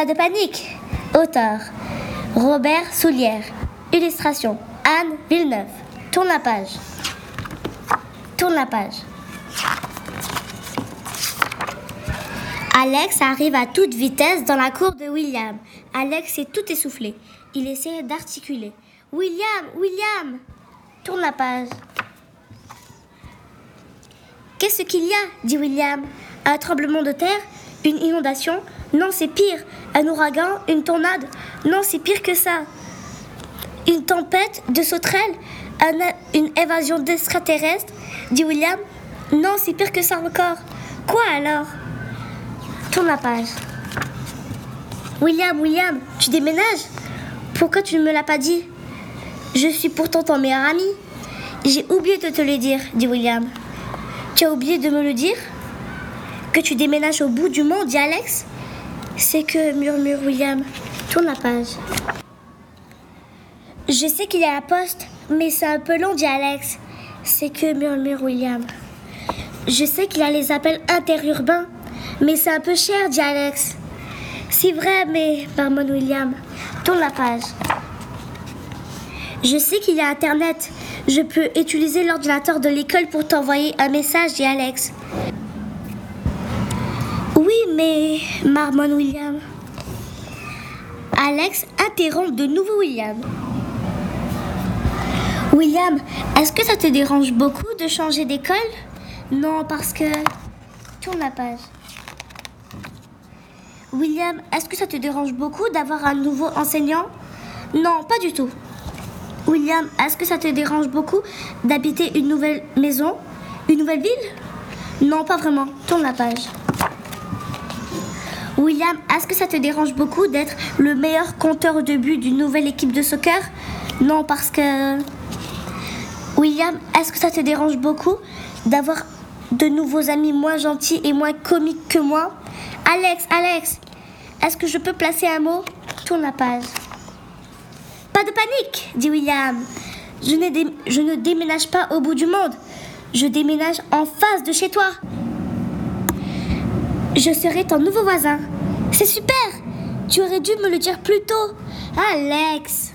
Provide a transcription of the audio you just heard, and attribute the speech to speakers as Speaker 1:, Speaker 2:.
Speaker 1: Pas de panique. Auteur Robert Soulière. Illustration Anne Villeneuve. Tourne la page. Tourne la page. Alex arrive à toute vitesse dans la cour de William. Alex est tout essoufflé. Il essaie d'articuler. William, William Tourne la page. Qu'est-ce qu'il y a? dit William. Un tremblement de terre? Une inondation Non, c'est pire. Un ouragan Une tornade Non, c'est pire que ça. Une tempête de sauterelles Un- Une évasion d'extraterrestres dit William. Non, c'est pire que ça encore. Quoi alors? Tourne la page. William, William, tu déménages? Pourquoi tu ne me l'as pas dit? Je suis pourtant ton meilleur ami. J'ai oublié de te le dire, dit William. Tu as oublié de me le dire? Que tu déménages au bout du monde, dit Alex C'est que, murmure William. Tourne la page. Je sais qu'il y a la poste, mais c'est un peu long, dit Alex. C'est que, murmure William. Je sais qu'il a les appels interurbains, mais c'est un peu cher, dit Alex. C'est vrai, mais, marmonne William. Tourne la page. Je sais qu'il y a Internet. Je peux utiliser l'ordinateur de l'école pour t'envoyer un message, dit Alex. Mais, marmonne William. Alex interrompt de nouveau William. William, est-ce que ça te dérange beaucoup de changer d'école? Non, parce que... Tourne la page. William, est-ce que ça te dérange beaucoup d'avoir un nouveau enseignant? Non, pas du tout. William, est-ce que ça te dérange beaucoup d'habiter une nouvelle maison Une nouvelle ville? Non, pas vraiment. Tourne la page. William, est-ce que ça te dérange beaucoup d'être le meilleur compteur de but d'une nouvelle équipe de soccer? Non, parce que... William, est-ce que ça te dérange beaucoup d'avoir de nouveaux amis moins gentils et moins comiques que moi? Alex, Alex, est-ce que je peux placer un mot? Tourne la page. Pas de panique, dit William. Je je ne déménage pas au bout du monde. Je déménage en face de chez toi. Je serai ton nouveau voisin. C'est super Tu aurais dû me le dire plus tôt. Alex